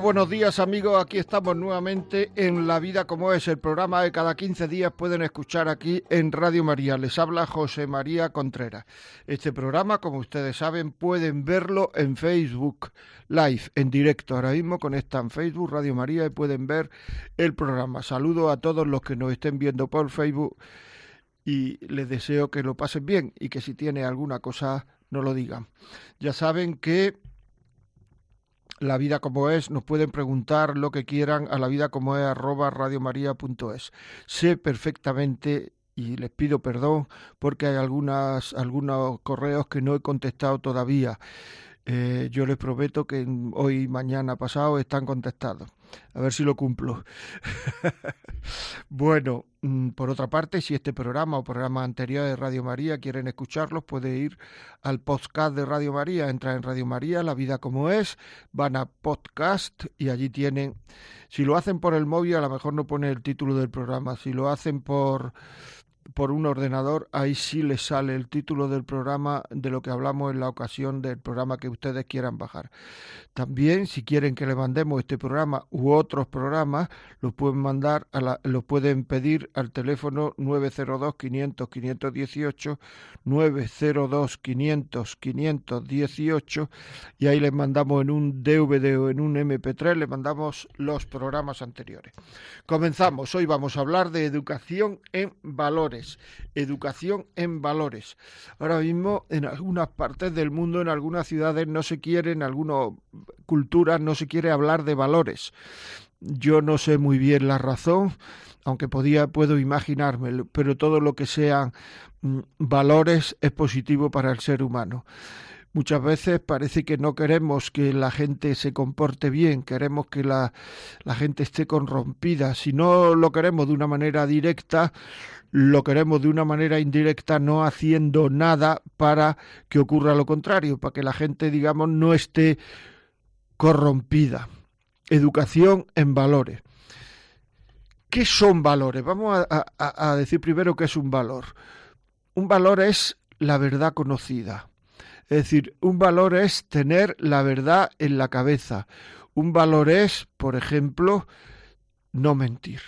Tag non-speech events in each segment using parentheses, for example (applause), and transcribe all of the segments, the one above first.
Buenos días amigos, aquí estamos nuevamente en La Vida como es, el programa de cada 15 días pueden escuchar aquí en Radio María. Les habla José María Contreras. Este programa, como ustedes saben, pueden verlo en Facebook Live, en directo. Ahora mismo conectan Facebook, Radio María y pueden ver el programa. Saludo a todos los que nos estén viendo por Facebook y les deseo que lo pasen bien y que si tiene alguna cosa no lo digan. Ya saben que la vida como es, nos pueden preguntar lo que quieran a la vida como es arroba radiomaria.es. Sé perfectamente y les pido perdón porque hay algunas, algunos correos que no he contestado todavía. Eh, yo les prometo que hoy, mañana, pasado están contestados. A ver si lo cumplo. bueno, mm, por otra parte, si este programa o programa anterior de Radio María quieren escucharlos, puede ir al podcast de Radio María. Entra en Radio María, La Vida como es, van a podcast y allí tienen. Si lo hacen por el móvil, a lo mejor no pone el título del programa. Si lo hacen por por un ordenador, ahí sí les sale el título del programa de lo que hablamos en la ocasión del programa que ustedes quieran bajar. También, si quieren que le mandemos este programa u otros programas, lo pueden mandar, a la, lo pueden pedir al teléfono 902 500 518 902 500 518 y ahí les mandamos en un DVD o en un MP3, les mandamos los programas anteriores. Comenzamos. Hoy vamos a hablar de educación en valores educación en valores. Ahora mismo en algunas partes del mundo, en algunas ciudades no se quiere, en algunas culturas no se quiere hablar de valores. Yo no sé muy bien la razón, aunque podía, puedo imaginarme, pero todo lo que sean mm, valores es positivo para el ser humano. Muchas veces parece que no queremos que la gente se comporte bien, queremos que la, la gente esté corrompida. Si no lo queremos de una manera directa, lo queremos de una manera indirecta, no haciendo nada para que ocurra lo contrario, para que la gente, digamos, no esté corrompida. Educación en valores. ¿Qué son valores? Vamos a, a, decir primero qué es un valor. Un valor es la verdad conocida. Es decir, un valor es tener la verdad en la cabeza. Un valor es, por ejemplo, no mentir,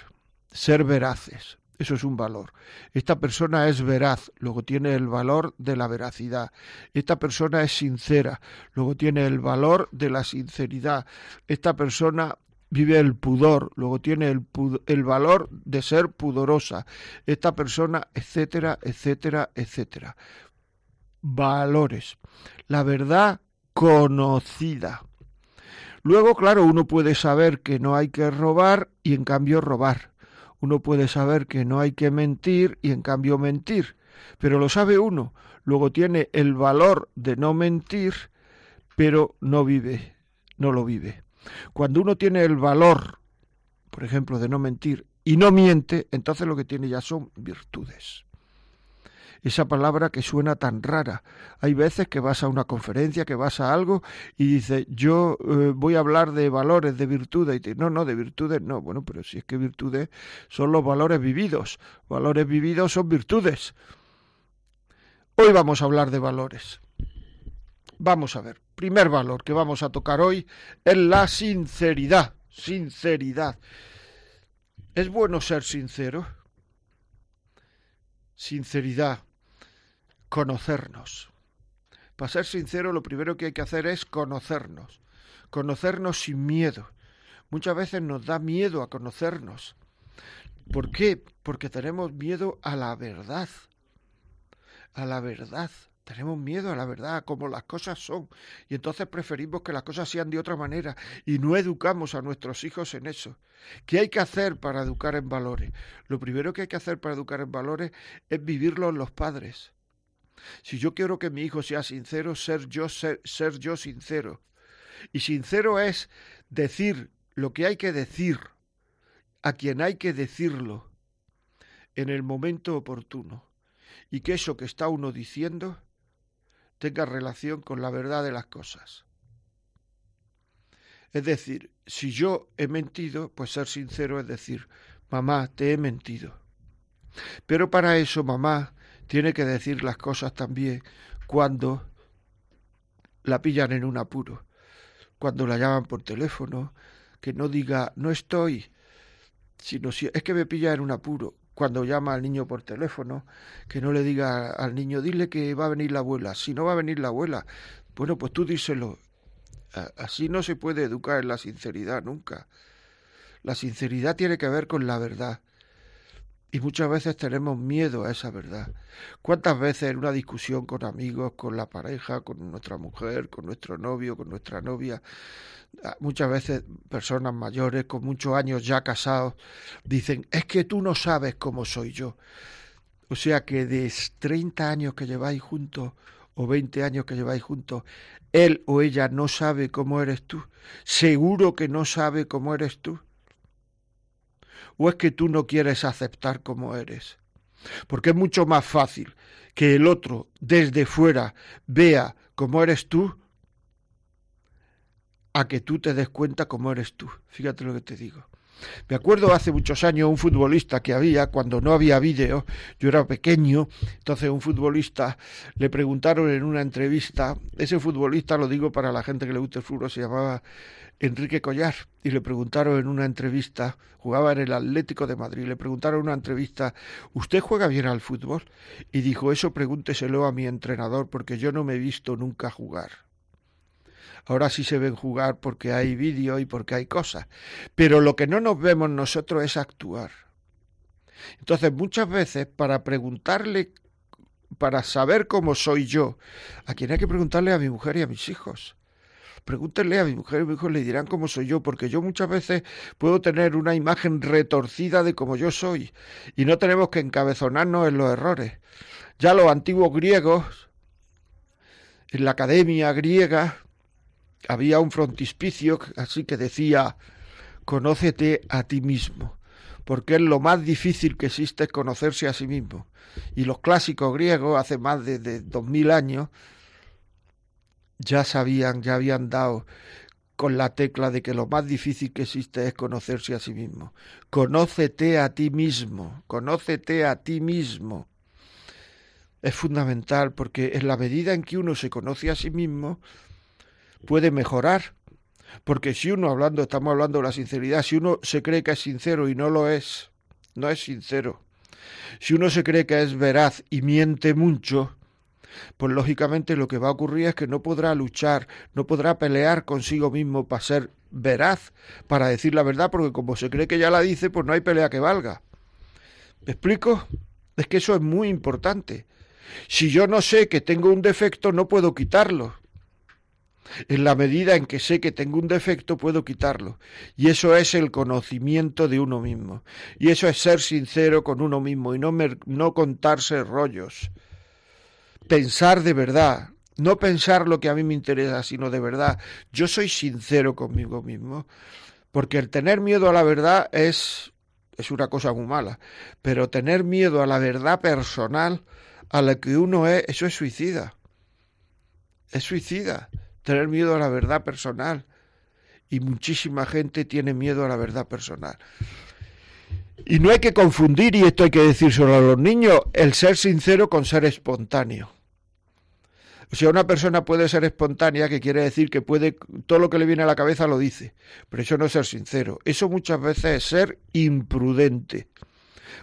ser veraces. Eso es un valor. Esta persona es veraz, luego tiene el valor de la veracidad. Esta persona es sincera, luego tiene el valor de la sinceridad. Esta persona vive el pudor, luego tiene el, el, valor de ser pudorosa. Esta persona, etcétera, etcétera, etcétera valores, la verdad conocida. Luego, claro, uno puede saber que no hay que robar y en cambio robar. Uno puede saber que no hay que mentir y en cambio mentir. Pero lo sabe uno. Luego tiene el valor de no mentir, pero no vive, no lo vive. Cuando uno tiene el valor, por ejemplo, de no mentir y no miente, entonces lo que tiene ya son virtudes esa palabra que suena tan rara. Hay veces que vas a una conferencia, que vas a algo y dices, yo eh, voy a hablar de valores, de virtudes. Y te, no, no, de virtudes no. Bueno, pero si es que virtudes son los valores vividos. Valores vividos son virtudes. Hoy vamos a hablar de valores. Vamos a ver. Primer valor que vamos a tocar hoy es la sinceridad. Sinceridad. ¿Es bueno ser sincero? Sinceridad conocernos. Para ser sincero, lo primero que hay que hacer es conocernos, conocernos sin miedo. Muchas veces nos da miedo a conocernos. ¿Por qué? Porque tenemos miedo a la verdad, a la verdad. Tenemos miedo a la verdad, a cómo las cosas son. Y entonces preferimos que las cosas sean de otra manera y no educamos a nuestros hijos en eso. ¿Qué hay que hacer para educar en valores? Lo primero que hay que hacer para educar en valores es vivirlo en los padres. Si yo quiero que mi hijo sea sincero, ser yo, ser, yo sincero. Y sincero es decir lo que hay que decir a quien hay que decirlo en el momento oportuno. Y que eso que está uno diciendo tenga relación con la verdad de las cosas. Es decir, si yo he mentido, pues ser sincero es decir, mamá, te he mentido. Pero para eso mamá tiene que decir las cosas también cuando la pillan en un apuro, cuando la llaman por teléfono, que no diga no estoy, sino si es que me pilla en un apuro, cuando llama al niño por teléfono, que no le diga al niño, dile que va a venir la abuela. Si no va a venir la abuela, bueno, pues tú díselo. Así no se puede educar en la sinceridad nunca. La sinceridad tiene que ver con la verdad. Y muchas veces tenemos miedo a esa verdad. ¿Cuántas veces en una discusión con amigos, con la pareja, con nuestra mujer, con nuestro novio, con nuestra novia, Ah, muchas veces personas mayores con muchos años ya casados dicen, es que tú no sabes cómo soy yo. O sea que de 30 años que lleváis juntos o 20 años que lleváis juntos, él o ella no sabe cómo eres tú. Seguro que no sabe cómo eres tú. ¿O es que tú no quieres aceptar cómo eres? Porque es mucho más fácil que el otro desde fuera vea cómo eres tú a que tú te des cuenta cómo eres tú. Fíjate lo que te digo. Me acuerdo hace muchos años un futbolista que había, cuando no había vídeo, yo era pequeño, entonces un futbolista le preguntaron en una entrevista, ese futbolista, lo digo para la gente que le gusta el fútbol, se llamaba Enrique Collar, y le preguntaron en una entrevista, jugaba en el Atlético de Madrid, le preguntaron en una entrevista, ¿usted juega bien al fútbol? Y dijo, eso pregúnteselo a mi entrenador, porque yo no me he visto nunca jugar. Ahora sí se ven jugar porque hay vídeo y porque hay cosas. Pero lo que no nos vemos nosotros es actuar. Entonces, muchas veces, para preguntarle, para saber cómo soy yo, a quien hay que preguntarle a mi mujer y a mis hijos. Pregúntenle a mi mujer y a mi hijo le dirán cómo soy yo, porque yo muchas veces puedo tener una imagen retorcida de cómo yo soy, y no tenemos que encabezonarnos en los errores. Ya los antiguos griegos, en la academia griega, había un frontispicio así que decía, conócete a ti mismo, porque es lo más difícil que existe es conocerse a sí mismo. Y los clásicos griegos, hace más de, dos mil años, ya sabían, ya habían dado con la tecla de que lo más difícil que existe es conocerse a sí mismo. Conócete a ti mismo, conócete a ti mismo. Es fundamental porque en la medida en que uno se conoce a sí mismo, puede mejorar. Porque si uno hablando, estamos hablando de la sinceridad, si uno se cree que es sincero y no lo es, no es sincero. Si uno se cree que es veraz y miente mucho, pues lógicamente lo que va a ocurrir es que no podrá luchar, no podrá pelear consigo mismo para ser veraz, para decir la verdad, porque como se cree que ya la dice, pues no hay pelea que valga. ¿Me explico? Es que eso es muy importante. Si yo no sé que tengo un defecto, no puedo quitarlo. En la medida en que sé que tengo un defecto, puedo quitarlo. Y eso es el conocimiento de uno mismo. Y eso es ser sincero con uno mismo y no, no contarse rollos. Pensar de verdad. No pensar lo que a mí me interesa, sino de verdad. Yo soy sincero conmigo mismo. Porque el tener miedo a la verdad es, es una cosa muy mala. Pero tener miedo a la verdad personal, a la que uno es, eso es suicida. Es suicida tener miedo a la verdad personal. Y muchísima gente tiene miedo a la verdad personal. Y no hay que confundir, y esto hay que decir solo a los niños, el ser sincero con ser espontáneo. O sea, una persona puede ser espontánea, que quiere decir que puede, todo lo que le viene a la cabeza lo dice, pero eso no es ser sincero. Eso muchas veces es ser imprudente.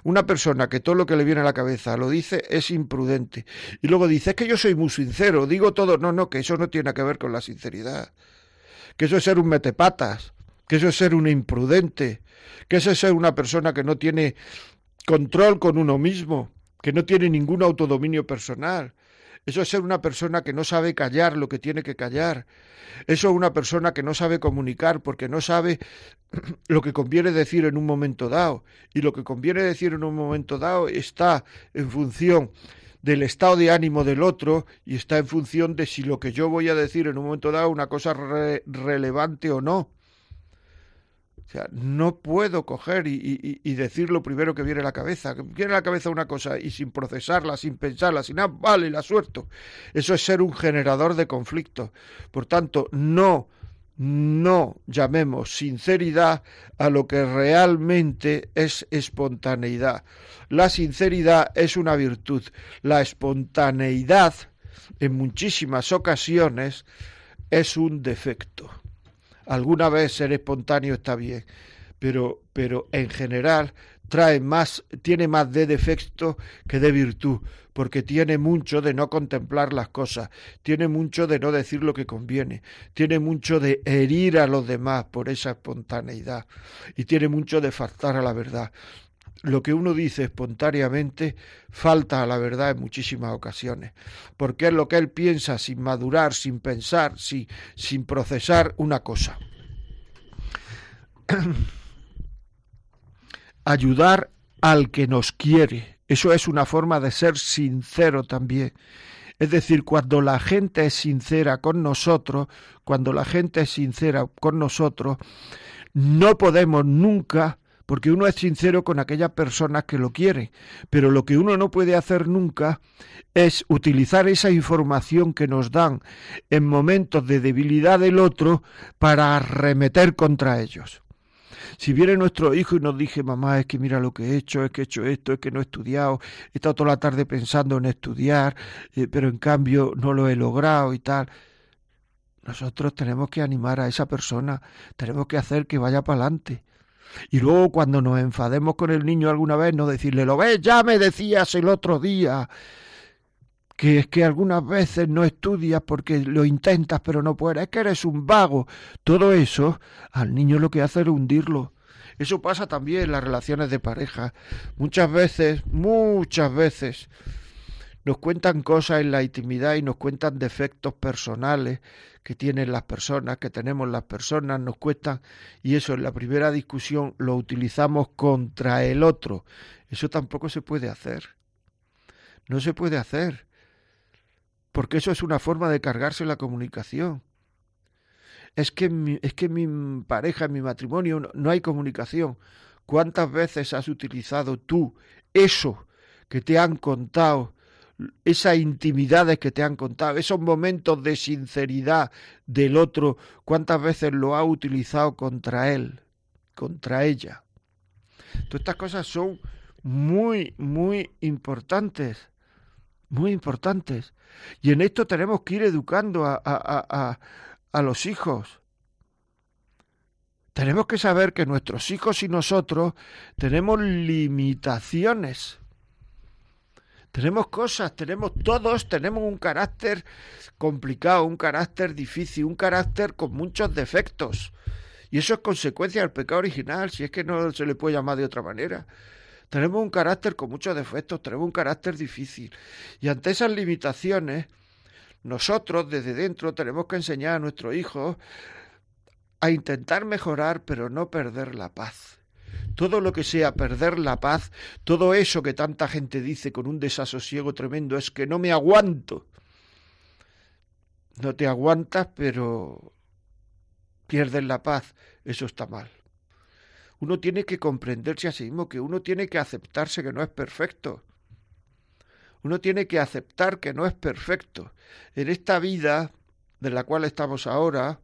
Una persona que todo lo que le viene a la cabeza lo dice es imprudente. Y luego dice, es que yo soy muy sincero, digo todo. No, no, que eso no tiene que ver con la sinceridad. Que eso es ser un metepatas, que eso es ser un imprudente, que eso es ser una persona que no tiene control con uno mismo, que no tiene ningún autodominio personal. Eso es ser una persona que no sabe callar lo que tiene que callar. Eso es una persona que no sabe comunicar porque no sabe (clears throat) lo que conviene decir en un momento dado. Y lo que conviene decir en un momento dado está en función del estado de ánimo del otro y está en función de si lo que yo voy a decir en un momento dado es una cosa relevante o no. O sea, no puedo coger y, decir lo primero que viene a la cabeza. Que viene a la cabeza una cosa y sin procesarla, sin pensarla, sin nada, vale, la suelto. Eso es ser un generador de conflictos. Por tanto, no no llamemos sinceridad a lo que realmente es espontaneidad. La sinceridad es una virtud. La espontaneidad, en muchísimas ocasiones, es un defecto. Alguna vez ser espontáneo está bien, pero, pero en general trae más, tiene más de defecto que de virtud, porque tiene mucho de no contemplar las cosas, tiene mucho de no decir lo que conviene, tiene mucho de herir a los demás por esa espontaneidad y tiene mucho de faltar a la verdad. Lo que uno dice espontáneamente falta a la verdad en muchísimas ocasiones, porque es lo que él piensa sin madurar, sin pensar, sin, sin procesar una cosa. (clears throat) ayudar al que nos quiere. Eso es una forma de ser sincero también. Es decir, cuando la gente es sincera con nosotros, cuando la gente es sincera con nosotros, no podemos nunca, porque uno es sincero con aquellas personas que lo quieren, pero lo que uno no puede hacer nunca es utilizar esa información que nos dan en momentos de debilidad del otro para arremeter contra ellos. Si viene nuestro hijo y nos dice, mamá, es que mira lo que he hecho, es que he hecho esto, es que no he estudiado, he estado toda la tarde pensando en estudiar, eh, pero en cambio no lo he logrado y tal. Nosotros tenemos que animar a esa persona, tenemos que hacer que vaya para adelante. Y luego cuando nos enfademos con el niño alguna vez, no decirle, lo ves, ya me decías el otro día que es que algunas veces no estudias porque lo intentas pero no puedes, es que eres un vago. Todo eso al niño lo que hace es hundirlo. Eso pasa también en las relaciones de pareja. Muchas veces, muchas veces, nos cuentan cosas en la intimidad y nos cuentan defectos personales que tienen las personas, que tenemos las personas, nos cuentan, y eso en la primera discusión lo utilizamos contra el otro. Eso tampoco se puede hacer. No se puede hacer porque eso es una forma de cargarse la comunicación. Es que, mi, es que mi pareja, en mi matrimonio, no, no hay comunicación. ¿Cuántas veces has utilizado tú eso que te han contado, esas intimidades que te han contado, esos momentos de sinceridad del otro, cuántas veces lo ha utilizado contra él, contra ella? Todas estas cosas son muy, muy importantes muy importantes. Y en esto tenemos que ir educando a, a, a, los hijos. Tenemos que saber que nuestros hijos y nosotros tenemos limitaciones. Tenemos cosas, tenemos todos, tenemos un carácter complicado, un carácter difícil, un carácter con muchos defectos. Y eso es consecuencia del pecado original, si es que no se le puede llamar de otra manera. Tenemos un carácter con muchos defectos, tenemos un carácter difícil. Y ante esas limitaciones, nosotros desde dentro tenemos que enseñar a nuestros hijos a intentar mejorar, pero no perder la paz. Todo lo que sea perder la paz, todo eso que tanta gente dice con un desasosiego tremendo es que no me aguanto. No te aguantas, pero pierdes la paz. Eso está mal uno tiene que comprenderse a sí mismo, que uno tiene que aceptarse que no es perfecto. Uno tiene que aceptar que no es perfecto. En esta vida de la cual estamos ahora,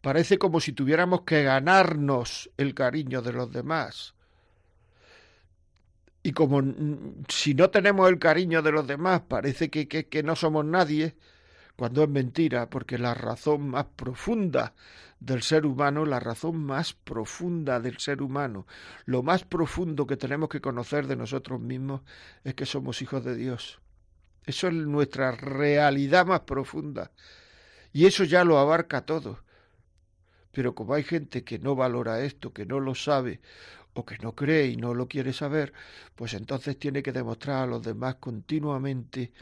parece como si tuviéramos que ganarnos el cariño de los demás. Y como si no tenemos el cariño de los demás, parece que, que, que no somos nadie, cuando es mentira, porque la razón más profunda del ser humano, la razón más profunda del ser humano, lo más profundo que tenemos que conocer de nosotros mismos es que somos hijos de Dios. Eso es nuestra realidad más profunda. Y eso ya lo abarca todo. Pero como hay gente que no valora esto, que no lo sabe, o que no cree y no lo quiere saber, pues entonces tiene que demostrar a los demás continuamente,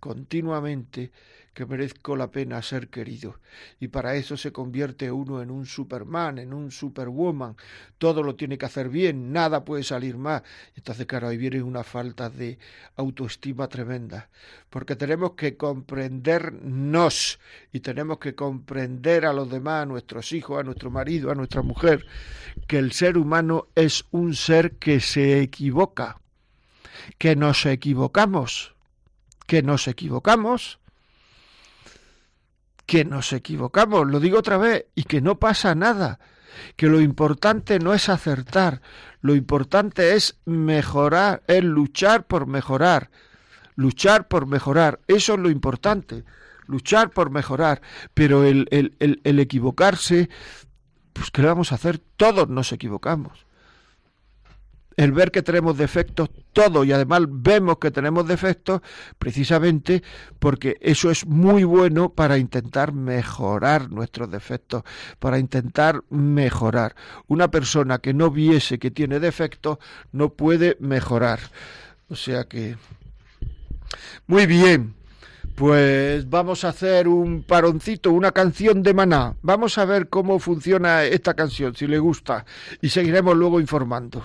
continuamente, que merezco la pena ser querido. Y para eso se convierte uno en un Superman, en un Superwoman. Todo lo tiene que hacer bien, nada puede salir mal. Entonces, claro, ahí viene una falta de autoestima tremenda. Porque tenemos que comprendernos y tenemos que comprender a los demás, a nuestros hijos, a nuestro marido, a nuestra mujer, que el ser humano es un ser que se equivoca, que nos equivocamos, que nos equivocamos que nos equivocamos, lo digo otra vez, y que no pasa nada, que lo importante no es acertar, lo importante es mejorar, es luchar por mejorar, luchar por mejorar, eso es lo importante, luchar por mejorar, pero el, el, el, equivocarse, pues ¿qué vamos a hacer? Todos nos equivocamos el ver que tenemos defectos, todo, y además vemos que tenemos defectos, precisamente porque eso es muy bueno para intentar mejorar nuestros defectos, para intentar mejorar. Una persona que no viese que tiene defectos no puede mejorar. O sea que... Muy bien. Pues vamos a hacer un paroncito, una canción de maná. Vamos a ver cómo funciona esta canción, si le gusta, y seguiremos luego informando.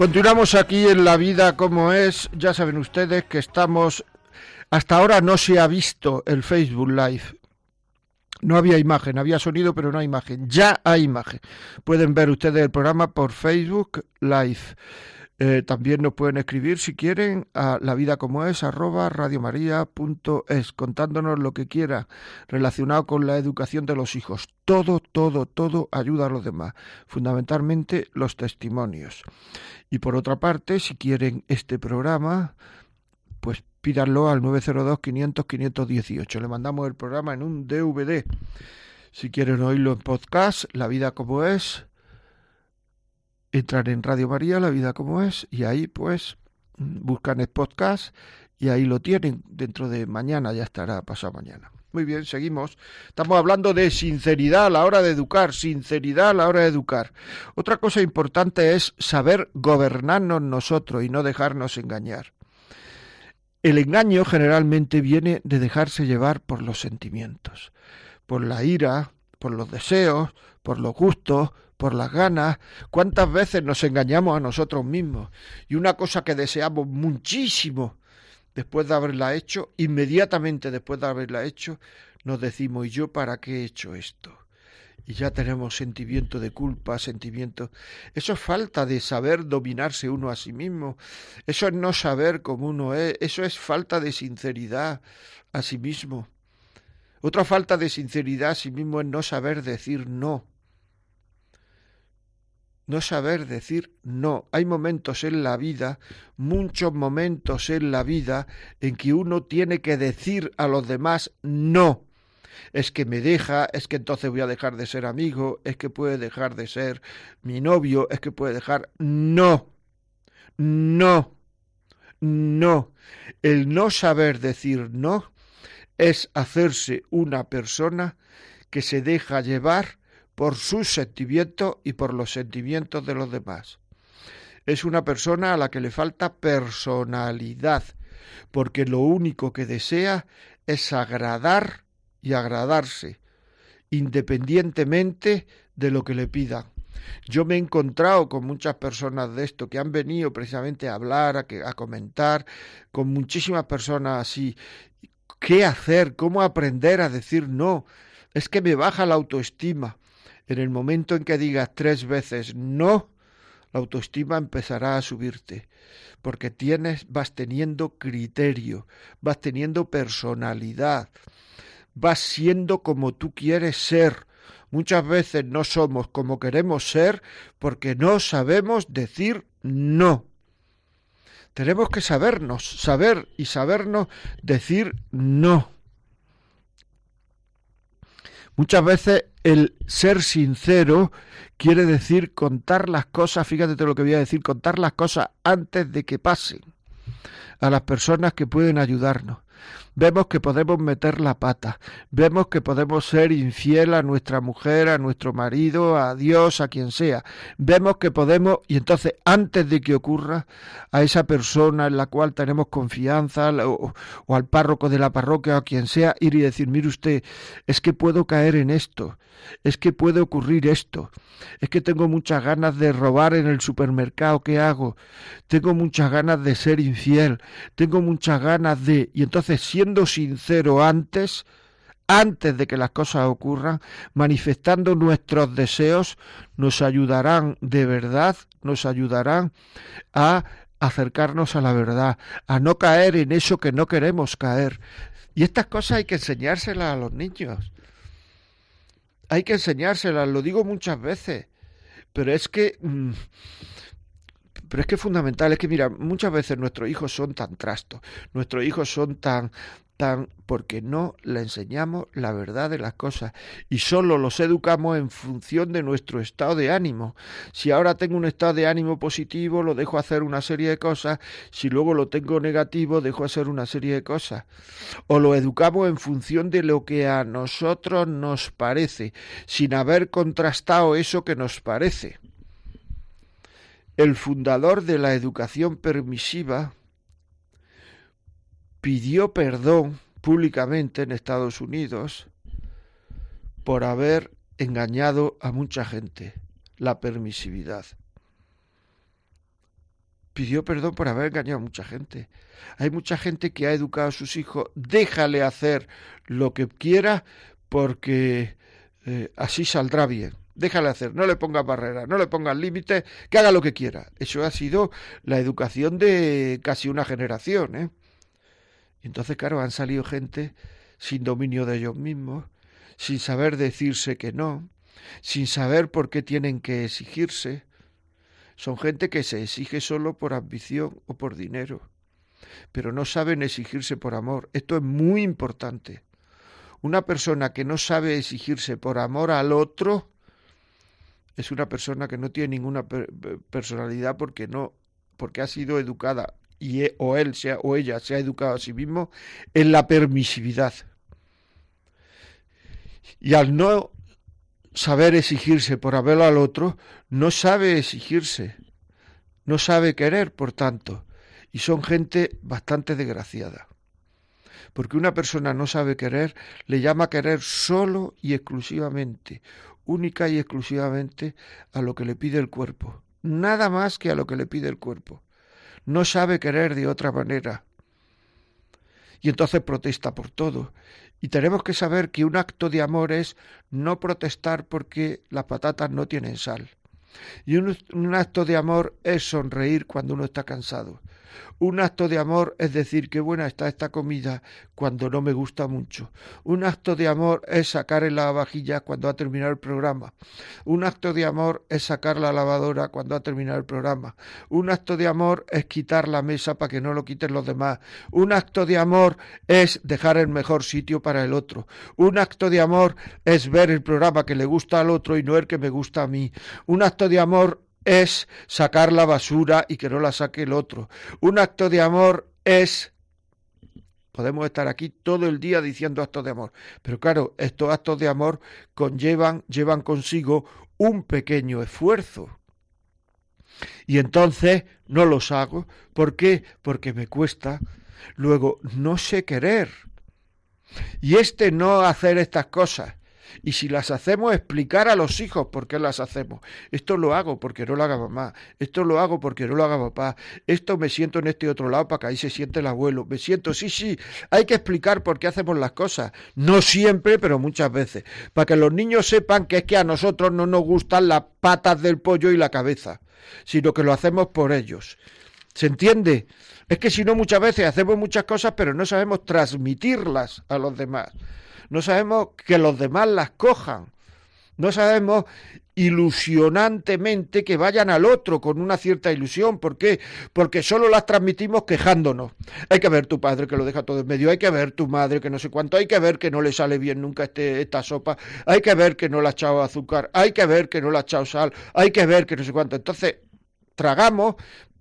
Continuamos aquí en la vida como es. Ya saben ustedes que estamos... Hasta ahora no se ha visto el Facebook Live. No había imagen, había sonido, pero no hay imagen. Ya hay imagen. Pueden ver ustedes el programa por Facebook Live. Eh, también nos pueden escribir si quieren a la vida como es arroba radiomaria.es contándonos lo que quiera relacionado con la educación de los hijos. Todo, todo, todo ayuda a los demás. Fundamentalmente los testimonios. Y por otra parte, si quieren este programa, pues pídanlo al 902-500-518. Le mandamos el programa en un DVD. Si quieren oírlo en podcast, La vida como es entran en Radio María, La Vida como es, y ahí pues buscan el podcast y ahí lo tienen. Dentro de mañana ya estará pasado mañana. Muy bien, seguimos. Estamos hablando de sinceridad a la hora de educar, sinceridad a la hora de educar. Otra cosa importante es saber gobernarnos nosotros y no dejarnos engañar. El engaño generalmente viene de dejarse llevar por los sentimientos, por la ira, por los deseos, por los gustos, por las ganas, cuántas veces nos engañamos a nosotros mismos. Y una cosa que deseamos muchísimo después de haberla hecho, inmediatamente después de haberla hecho, nos decimos, ¿y yo para qué he hecho esto? Y ya tenemos sentimiento de culpa, sentimiento... Eso es falta de saber dominarse uno a sí mismo. Eso es no saber cómo uno es. Eso es falta de sinceridad a sí mismo. Otra falta de sinceridad a sí mismo es no saber decir no no saber decir no. Hay momentos en la vida, muchos momentos en la vida, en que uno tiene que decir a los demás no. Es que me deja, es que entonces voy a dejar de ser amigo, es que puede dejar de ser mi novio, es que puede dejar... No, no, no. El no saber decir no es hacerse una persona que se deja llevar por sus sentimientos y por los sentimientos de los demás. Es una persona a la que le falta personalidad, porque lo único que desea es agradar y agradarse, independientemente de lo que le pidan. Yo me he encontrado con muchas personas de esto que han venido precisamente a hablar, a, a comentar, con muchísimas personas así. ¿Qué hacer? ¿Cómo aprender a decir no? Es que me baja la autoestima. En el momento en que digas tres veces no, la autoestima empezará a subirte, porque tienes, vas teniendo criterio, vas teniendo personalidad, vas siendo como tú quieres ser. Muchas veces no somos como queremos ser porque no sabemos decir no. Tenemos que sabernos, saber y sabernos decir no. Muchas veces el ser sincero quiere decir contar las cosas, fíjate lo que voy a decir, contar las cosas antes de que pasen a las personas que pueden ayudarnos vemos que podemos meter la pata, vemos que podemos ser infiel a nuestra mujer, a nuestro marido, a Dios, a quien sea, vemos que podemos, y entonces antes de que ocurra, a esa persona en la cual tenemos confianza, o, al párroco de la parroquia, o a quien sea, ir y decir, mire usted, es que puedo caer en esto, es que puede ocurrir esto, es que tengo muchas ganas de robar en el supermercado, ¿qué hago? Tengo muchas ganas de ser infiel, tengo muchas ganas de... Y entonces, sincero antes, antes de que las cosas ocurran, manifestando nuestros deseos, nos ayudarán de verdad, nos ayudarán a acercarnos a la verdad, a no caer en eso que no queremos caer. Y estas cosas hay que enseñárselas a los niños hay que enseñárselas, lo digo muchas veces, pero es que... Mm, pero es que es fundamental, es que mira, muchas veces nuestros hijos son tan trastos, nuestros hijos son tan, porque no le enseñamos la verdad de las cosas y solo los educamos en función de nuestro estado de ánimo. Si ahora tengo un estado de ánimo positivo, lo dejo hacer una serie de cosas, si luego lo tengo negativo, dejo hacer una serie de cosas. O lo educamos en función de lo que a nosotros nos parece, sin haber contrastado eso que nos parece. El fundador de la educación permisiva, pidió perdón públicamente en Estados Unidos por haber engañado a mucha gente, la permisividad. Pidió perdón por haber engañado a mucha gente. Hay mucha gente que ha educado a sus hijos, déjale hacer lo que quiera porque eh, así saldrá bien. Déjale hacer, no le pongas barreras, no le pongas límites, que haga lo que quiera. Eso ha sido la educación de casi una generación. ¿eh? Y entonces, claro, han salido gente sin dominio de ellos mismos, sin saber decirse que no, sin saber por qué tienen que exigirse. Son gente que se exige solo por ambición o por dinero, pero no saben exigirse por amor. Esto es muy importante. Una persona que no sabe exigirse por amor al otro es una persona que no tiene ninguna personalidad porque no porque ha sido educada y e, o él sea, o ella se ha educado a sí mismo en la permisividad. Y al no saber exigirse por haberlo al otro, no sabe exigirse, no sabe querer, por tanto, y son gente bastante desgraciada. Porque una persona no sabe querer, le llama querer solo y exclusivamente, única y exclusivamente a lo que le pide el cuerpo, nada más que a lo que le pide el cuerpo no sabe querer de otra manera. Y entonces protesta por todo. Y tenemos que saber que un acto de amor es no protestar porque las patatas no tienen sal. Y un, un acto de amor es sonreír cuando uno está cansado. Un acto de amor es decir qué buena está esta comida cuando no me gusta mucho. Un acto de amor es sacar en la vajilla cuando ha terminado el programa. Un acto de amor es sacar la lavadora cuando ha terminado el programa. Un acto de amor es quitar la mesa para que no lo quiten los demás. Un acto de amor es dejar el mejor sitio para el otro. Un acto de amor es ver el programa que le gusta al otro y no el que me gusta a mí. Un acto de amor es sacar la basura y que no la saque el otro. Un acto de amor es... Podemos estar aquí todo el día diciendo actos de amor, pero claro, estos actos de amor conllevan, llevan consigo un pequeño esfuerzo. Y entonces no los hago. ¿Por qué? Porque me cuesta. Luego, no sé querer. Y este no hacer estas cosas Y si las hacemos, explicar a los hijos por qué las hacemos. Esto lo hago porque no lo haga mamá. Esto lo hago porque no lo haga papá. Esto me siento en este otro lado para que ahí se siente el abuelo. Me siento, sí, sí. Hay que explicar por qué hacemos las cosas. No siempre, pero muchas veces. Para que los niños sepan que es que a nosotros no nos gustan las patas del pollo y la cabeza, sino que lo hacemos por ellos. ¿Se entiende? Es que si no muchas veces hacemos muchas cosas pero no sabemos transmitirlas a los demás. No sabemos que los demás las cojan. No sabemos ilusionantemente que vayan al otro con una cierta ilusión. ¿Por qué? Porque solo las transmitimos quejándonos. Hay que ver tu padre que lo deja todo en medio, hay que ver tu madre que no sé cuánto, hay que ver que no le sale bien nunca este, esta sopa, hay que ver que no le ha echado azúcar, hay que ver que no le ha echado sal, hay que ver que no sé cuánto. Entonces, tragamos,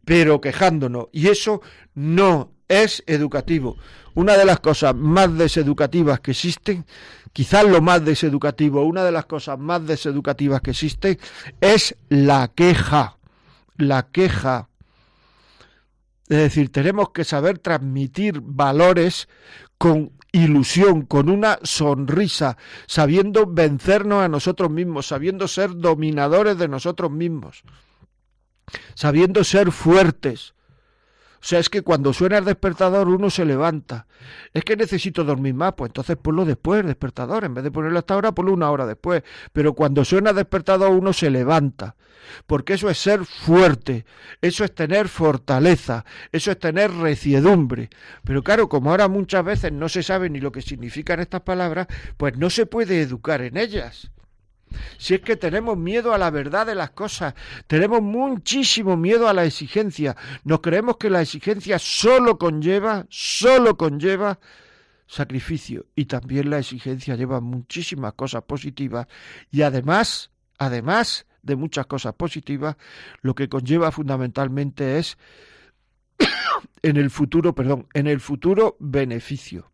pero quejándonos. Y eso no es educativo. Una de las cosas más deseducativas que existen, quizás lo más deseducativo, una de las cosas más deseducativas que existen es la queja. La queja. Es decir, tenemos que saber transmitir valores con ilusión, con una sonrisa, sabiendo vencernos a nosotros mismos, sabiendo ser dominadores de nosotros mismos sabiendo ser fuertes. O sea, es que cuando suena el despertador uno se levanta. Es que necesito dormir más, pues entonces ponlo después, el despertador. En vez de ponerlo hasta ahora, ponlo una hora después. Pero cuando suena despertador uno se levanta. Porque eso es ser fuerte, eso es tener fortaleza, eso es tener reciedumbre. Pero claro, como ahora muchas veces no se sabe ni lo que significan estas palabras, pues no se puede educar en ellas. Si es que tenemos miedo a la verdad de las cosas, tenemos muchísimo miedo a la exigencia, nos creemos que la exigencia solo conlleva, solo conlleva sacrificio y también la exigencia lleva muchísimas cosas positivas y además, además de muchas cosas positivas, lo que conlleva fundamentalmente es (coughs) en el futuro, perdón, en el futuro beneficio.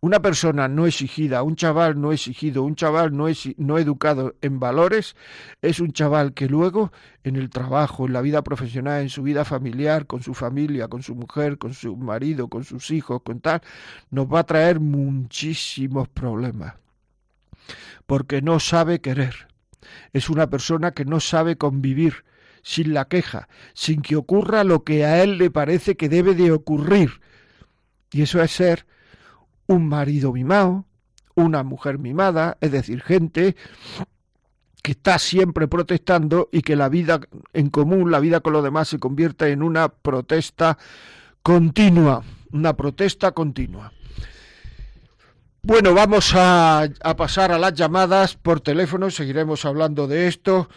Una persona no exigida, un chaval no exigido, un chaval no, educado en valores, es un chaval que luego en el trabajo, en la vida profesional, en su vida familiar, con su familia, con su mujer, con su marido, con sus hijos, con tal, nos va a traer muchísimos problemas. Porque no sabe querer. Es una persona que no sabe convivir sin la queja, sin que ocurra lo que a él le parece que debe de ocurrir. Y eso es ser un marido mimado, una mujer mimada, es decir, gente que está siempre protestando y que la vida en común, la vida con los demás se convierte en una protesta continua, una protesta continua. Bueno, vamos a, pasar a las llamadas por teléfono, seguiremos hablando de esto.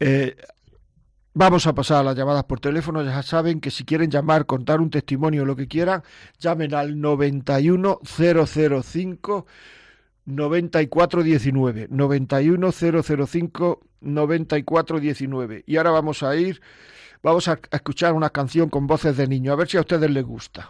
Eh, Vamos a pasar a las llamadas por teléfono. Ya saben que si quieren llamar, contar un testimonio lo que quieran, llamen al 91005 9419. 91005 9419. Y ahora vamos a ir, vamos a escuchar una canción con voces de niño, a ver si a ustedes les gusta.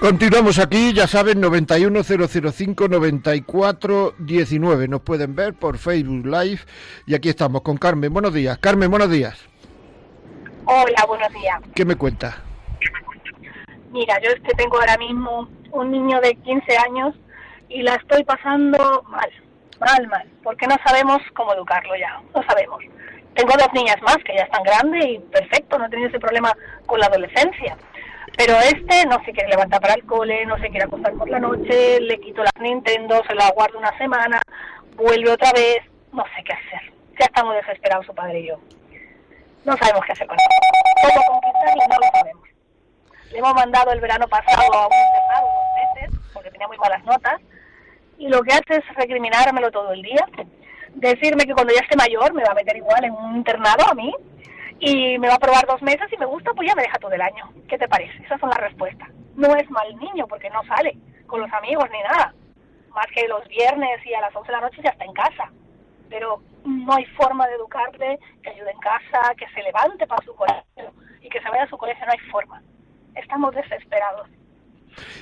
Continuamos aquí, ya saben, 910059419. Nos pueden ver por Facebook Live y aquí estamos con Carmen. Buenos días. Carmen, buenos días. Hola, buenos días. ¿Qué me cuenta? Mira, yo es que tengo ahora mismo un niño de 15 años y la estoy pasando mal, mal, mal, porque no sabemos cómo educarlo ya, no sabemos. Tengo dos niñas más que ya están grandes y perfecto, no he tenido ese problema con la adolescencia pero este no se quiere levantar para el cole, no se quiere acostar por la noche, le quito las Nintendo, se la guardo una semana, vuelve otra vez, no sé qué hacer. Ya estamos desesperados su padre y yo. No sabemos qué hacer con él. ¿Cómo conquistar y no lo sabemos? Le hemos mandado el verano pasado a un internado dos meses, porque tenía muy malas notas, y lo que hace es recriminármelo todo el día, decirme que cuando ya esté mayor me va a meter igual en un internado a mí, y me va a probar dos meses y me gusta, pues ya me deja todo el año. ¿Qué te parece? Esas son las respuestas. No es mal niño porque no sale con los amigos ni nada. Más que los viernes y a las 11 de la noche ya está en casa. Pero no hay forma de educarle que ayude en casa, que se levante para su colegio y que se vaya a su colegio. No hay forma. Estamos desesperados.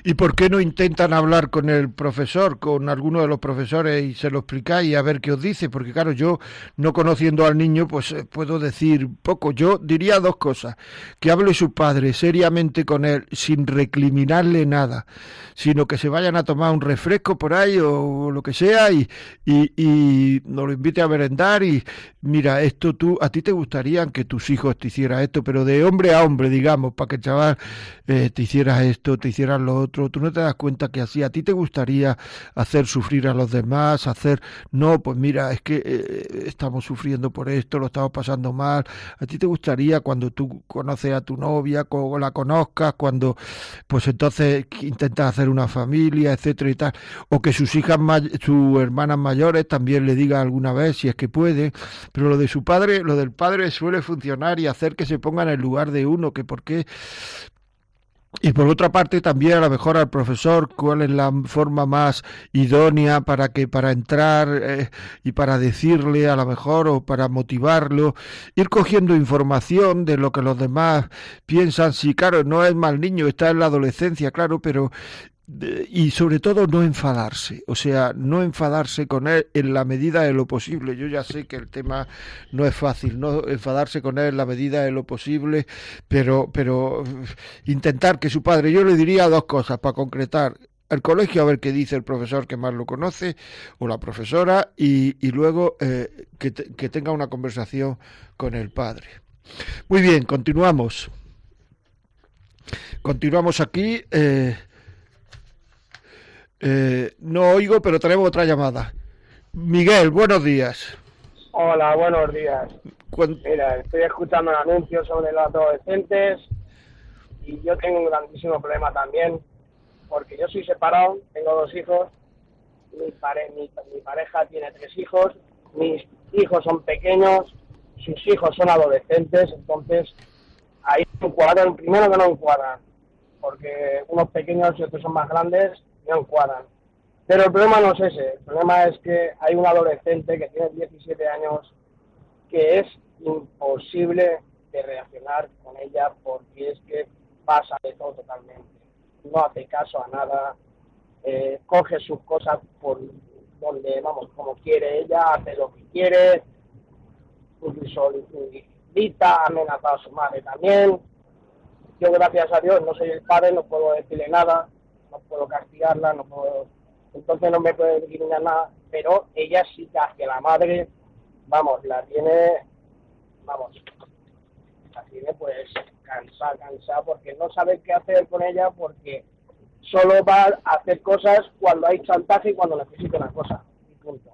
¿Y por qué no intentan hablar con el profesor, con alguno de los profesores y se lo explicáis a ver qué os dice? Porque claro, yo no conociendo al niño, pues eh, puedo decir poco. Yo diría dos cosas. Que hable su padre seriamente con él sin recriminarle nada, sino que se vayan a tomar un refresco por ahí o lo que sea y, y, y nos lo invite a merendar y mira, esto tú, a ti te gustaría que tus hijos te hicieran esto, pero de hombre a hombre, digamos, para que el chaval eh, te hiciera esto, te hiciera lo otro, tú no te das cuenta que así a ti te gustaría hacer sufrir a los demás, hacer, no, pues mira, es que eh, estamos sufriendo por esto, lo estamos pasando mal, a ti te gustaría cuando tú conoces a tu novia, cuando la conozcas, cuando pues entonces intentas hacer una familia, etcétera y tal, o que sus hijas, sus hermanas mayores también le digan alguna vez si es que puede, pero lo de su padre, lo del padre suele funcionar y hacer que se ponga en el lugar de uno, que por qué y por otra parte también a lo mejor al profesor cuál es la forma más idónea para que para entrar eh, y para decirle a lo mejor o para motivarlo ir cogiendo información de lo que los demás piensan. Si claro no es mal niño está en la adolescencia claro pero y sobre todo no enfadarse, o sea, no enfadarse con él en la medida de lo posible. Yo ya sé que el tema no es fácil, no enfadarse con él en la medida de lo posible, pero, pero intentar que su padre, yo le diría dos cosas para concretar. El colegio a ver qué dice el profesor que más lo conoce o la profesora y, y luego eh, que, que tenga una conversación con el padre. Muy bien, continuamos. Continuamos aquí. Eh, eh, no oigo, pero tenemos otra llamada. Miguel, buenos días. Hola, buenos días. Mira, estoy escuchando el anuncio sobre los adolescentes y yo tengo un grandísimo problema también, porque yo soy separado, tengo dos hijos, mi, mi, pareja tiene tres hijos, mis hijos son pequeños, sus hijos son adolescentes, entonces ahí no cuadran, primero que no encuadran, porque unos pequeños y otros son más grandes no. Pero el problema no es ese, el problema es que hay un adolescente que tiene 17 años que es imposible de reaccionar con ella porque es que pasa de todo totalmente. No hace caso a nada, eh, coge sus cosas por donde, vamos, como quiere ella, hace lo que quiere, incluso grita, amenaza a su madre también. Yo, gracias a Dios, no soy el padre, no puedo decirle nada, no puedo castigarla, no puedo, entonces no me puede discriminar nada, pero ella sí que hacia la madre, vamos, la tiene, vamos, la tiene pues cansada, cansada, porque no sabe qué hacer con ella, porque solo va a hacer cosas cuando hay chantaje y cuando necesita una cosa, y punto.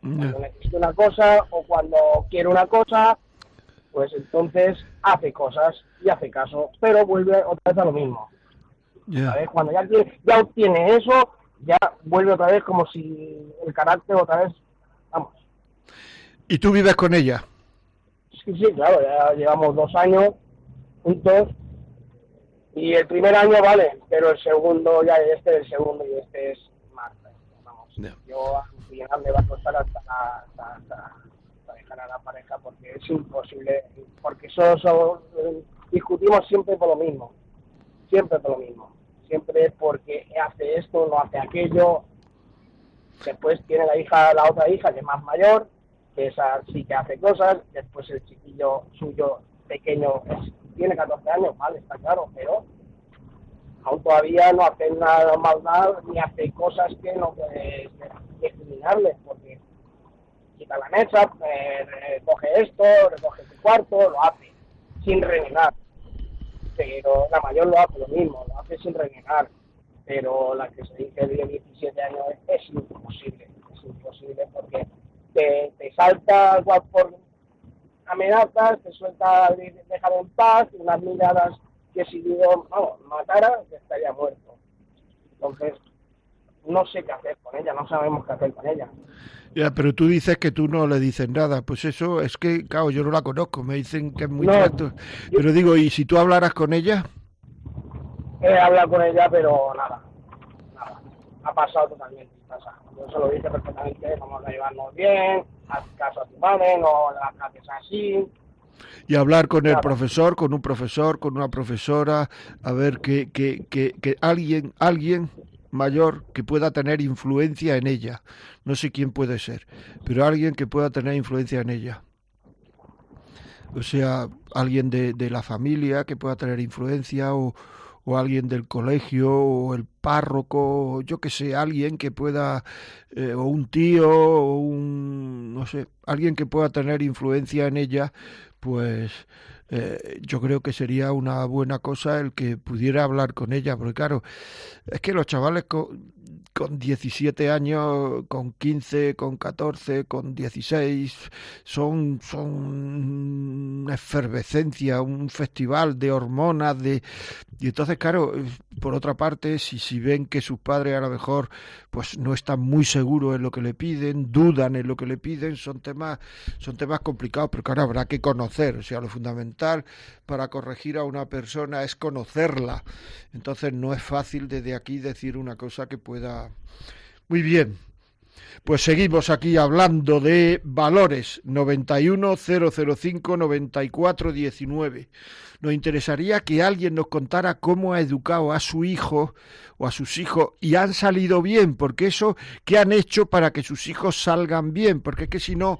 Cuando necesita una cosa o cuando quiere una cosa, pues entonces hace cosas y hace caso, pero vuelve otra vez a lo mismo. Cuando ya, ya obtiene eso, ya vuelve otra vez como si el carácter otra vez, vamos. ¿Y tú vives con ella? Sí, sí, claro, ya llevamos dos años juntos y el primer año vale, pero el segundo ya este es el segundo y este es más. Vamos, yo al final me va a costar hasta, hasta, dejar a la pareja porque es imposible, porque solo, discutimos siempre por lo mismo, siempre por lo mismo siempre porque hace esto, no hace aquello. Después tiene la hija, la otra hija, que es más mayor, que esa sí que hace cosas. Después el chiquillo suyo pequeño tiene 14 años, vale, está claro, pero aún todavía no hace nada maldad ni hace cosas que no puedes discriminarle, porque quita la mesa, eh, recoge esto, recoge su cuarto, lo hace sin renegar. Pero la mayor lo hace lo mismo, lo hace sin renegar. Pero la que se dice de 17 años es, imposible, es imposible porque te, te salta por amenazas, te suelta dejar en paz, unas miradas que si digo, no, matara, estaría muerto. Entonces, no sé qué hacer con ella, no sabemos qué hacer con ella. Ya, pero tú dices que tú no le dices nada. Pues eso es que, claro, yo no la conozco. Me dicen que es muy no, Pero digo, ¿y si tú hablaras con ella? He hablado con ella, pero nada. Nada. Ha pasado totalmente. Pasa. Yo se lo dije perfectamente. Vamos a llevarnos bien. Haz caso a tu madre. No la trates así y hablar con el profesor, con un profesor, con una profesora, a ver que, que, que, que alguien, alguien mayor que pueda tener influencia en ella. No sé quién puede ser, pero alguien que pueda tener influencia en ella. O sea, alguien de, de la familia que pueda tener influencia o, o alguien del colegio o el párroco, yo que sé, alguien que pueda, eh, o un tío, o un, no sé, alguien que pueda tener influencia en ella, pues eh, yo creo que sería una buena cosa el que pudiera hablar con ella, porque claro, es que los chavales con, con 17 años, con 15, con 14, con 16, son, son una efervescencia, un festival de hormonas, de y entonces, claro, por otra parte, si, si ven que sus padres a lo mejor pues no están muy seguros en lo que le piden, dudan en lo que le piden, son temas, son temas complicados, pero claro, habrá que conocer, o sea, lo fundamental para corregir a una persona es conocerla. Entonces no es fácil desde aquí decir una cosa que pueda. Muy bien, pues seguimos aquí hablando de valores 91005 9419. Nos interesaría que alguien nos contara cómo ha educado a su hijo o a sus hijos y han salido bien, porque eso, ¿qué han hecho para que sus hijos salgan bien? Porque es que si no,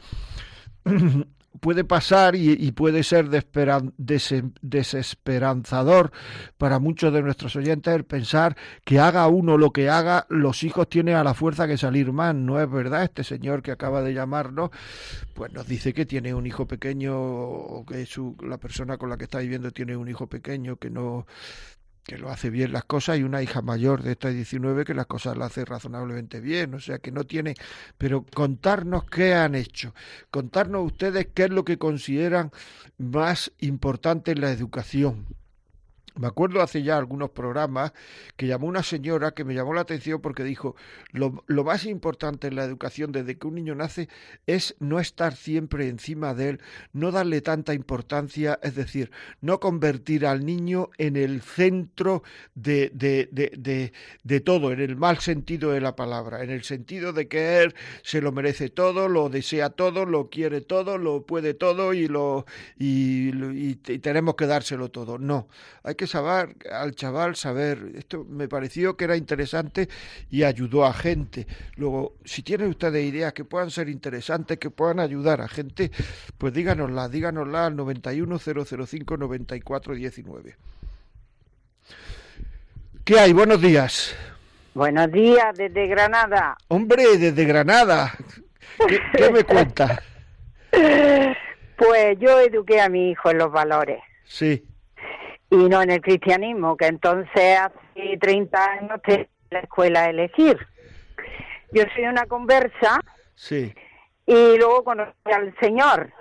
(clears throat) puede pasar y, puede ser desesperanzador para muchos de nuestros oyentes el pensar que haga uno lo que haga, los hijos tienen a la fuerza que salir mal. No es verdad, este señor que acaba de llamarnos, pues nos dice que tiene un hijo pequeño o que su, la persona con la que está viviendo tiene un hijo pequeño que no que lo hace bien las cosas y una hija mayor de esta 19 que las cosas las hace razonablemente bien, o sea que no tiene, pero contarnos qué han hecho, contarnos ustedes qué es lo que consideran más importante en la educación, me acuerdo hace ya algunos programas que llamó una señora que me llamó la atención porque dijo, lo, lo, más importante en la educación desde que un niño nace es no estar siempre encima de él, no darle tanta importancia, es decir, no convertir al niño en el centro de, todo, en el mal sentido de la palabra, en el sentido de que él se lo merece todo, lo desea todo, lo quiere todo, lo puede todo y, lo, y, y tenemos que dárselo todo. No, hay que saber al chaval saber, esto me pareció que era interesante y ayudó a gente. Luego, si tienen ustedes ideas que puedan ser interesantes, que puedan ayudar a gente, pues díganosla, díganosla al 910059419. ¿Qué hay? Buenos días. Buenos días, desde Granada. Hombre, desde Granada. ¿Qué, qué me cuenta? (laughs) Pues yo eduqué a mi hijo en los valores. Sí y no en el cristianismo, que entonces hace 30 años te la escuela a elegir. Yo soy una conversa sí. y luego conocí al Señor,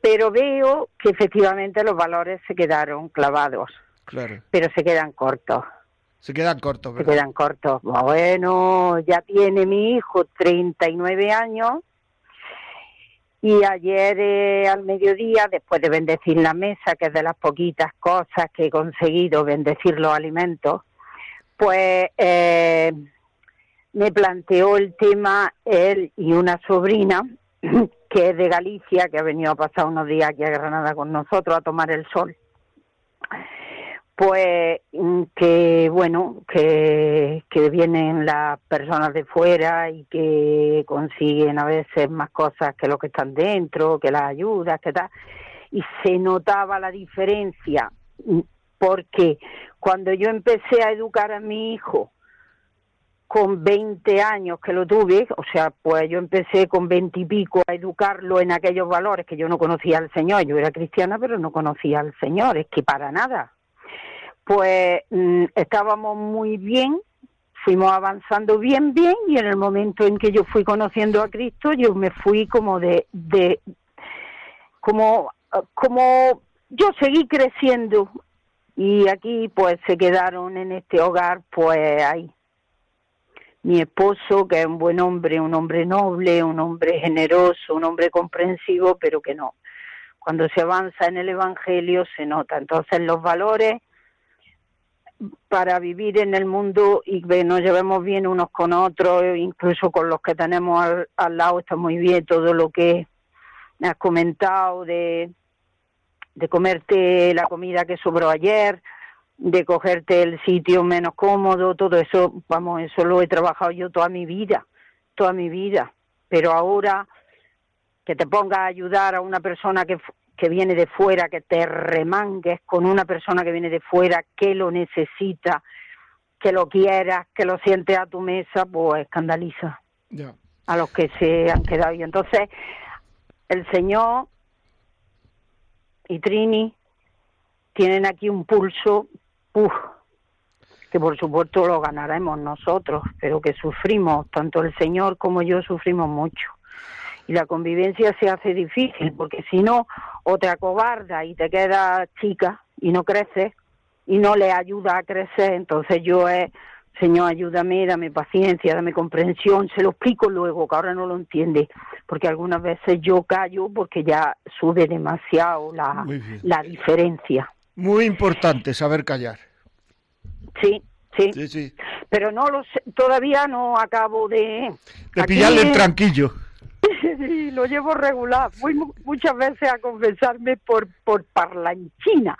pero veo que efectivamente los valores se quedaron clavados, claro. pero se quedan cortos. Se quedan cortos, ¿verdad? Se quedan cortos. Bueno, ya tiene mi hijo 39 años y ayer eh, al mediodía, después de bendecir la mesa, que es de las poquitas cosas que he conseguido bendecir los alimentos, pues eh, me planteó el tema él y una sobrina (clears throat) que es de Galicia, que ha venido a pasar unos días aquí a Granada con nosotros a tomar el sol. Pues mm, que bueno que, que vienen las personas de fuera y que consiguen a veces más cosas que los que están dentro que las ayudas que tal. Y se notaba la diferencia mm, porque cuando yo empecé a educar a mi hijo con 20 años que lo tuve, o sea, pues yo empecé con 20 y pico a educarlo en aquellos valores que yo no conocía al Señor, yo era cristiana pero no conocía al Señor, es que para nada, pues mm, estábamos muy bien, fuimos avanzando bien, bien, y en el momento en que yo fui conociendo a Cristo, yo me fui como de, de como, como yo seguí creciendo. Y aquí pues se quedaron en este hogar pues ahí. Mi esposo que es un buen hombre un hombre noble un hombre generoso un hombre comprensivo pero que no. Cuando se avanza en el evangelio se nota. Entonces los valores para vivir en el mundo y que nos llevemos bien unos con otros, incluso con los que tenemos al, lado está muy bien todo lo que has comentado de, de comerte la comida que sobró ayer, de cogerte el sitio menos cómodo, todo eso, vamos, eso lo he trabajado yo toda mi vida, toda mi vida. Pero ahora que te ponga a ayudar a una persona que que viene de fuera, que te remangues con una persona que viene de fuera, que lo necesita, que lo quieras, que lo siente a tu mesa, pues escandaliza a los que se han quedado. Y entonces, el Señor y Trini tienen aquí un pulso, que por supuesto lo ganaremos nosotros, pero que sufrimos, tanto el Señor como yo sufrimos mucho y la convivencia se hace difícil porque si no o te acobarda y te quedas chica y no creces y no le ayuda a crecer entonces yo es Señor, ayúdame, dame paciencia, dame comprensión, se lo explico luego, que ahora no lo entiende, porque algunas veces yo callo porque ya sube demasiado la, la diferencia. Muy importante saber callar. Sí, sí. sí, sí. Pero no lo sé, todavía no acabo de... De pillarle el tranquillo. Sí, lo llevo regular. Fui muchas veces a confesarme por, por parlanchina.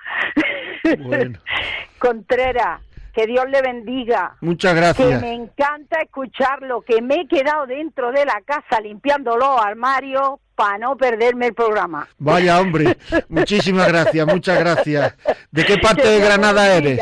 Bueno. (laughs) Contreras, que Dios le bendiga. Muchas gracias. Que me encanta escucharlo, que me he quedado dentro de la casa limpiando los armarios para no perderme el programa. Vaya hombre, muchísimas gracias, muchas gracias. ¿De qué parte de Granada eres?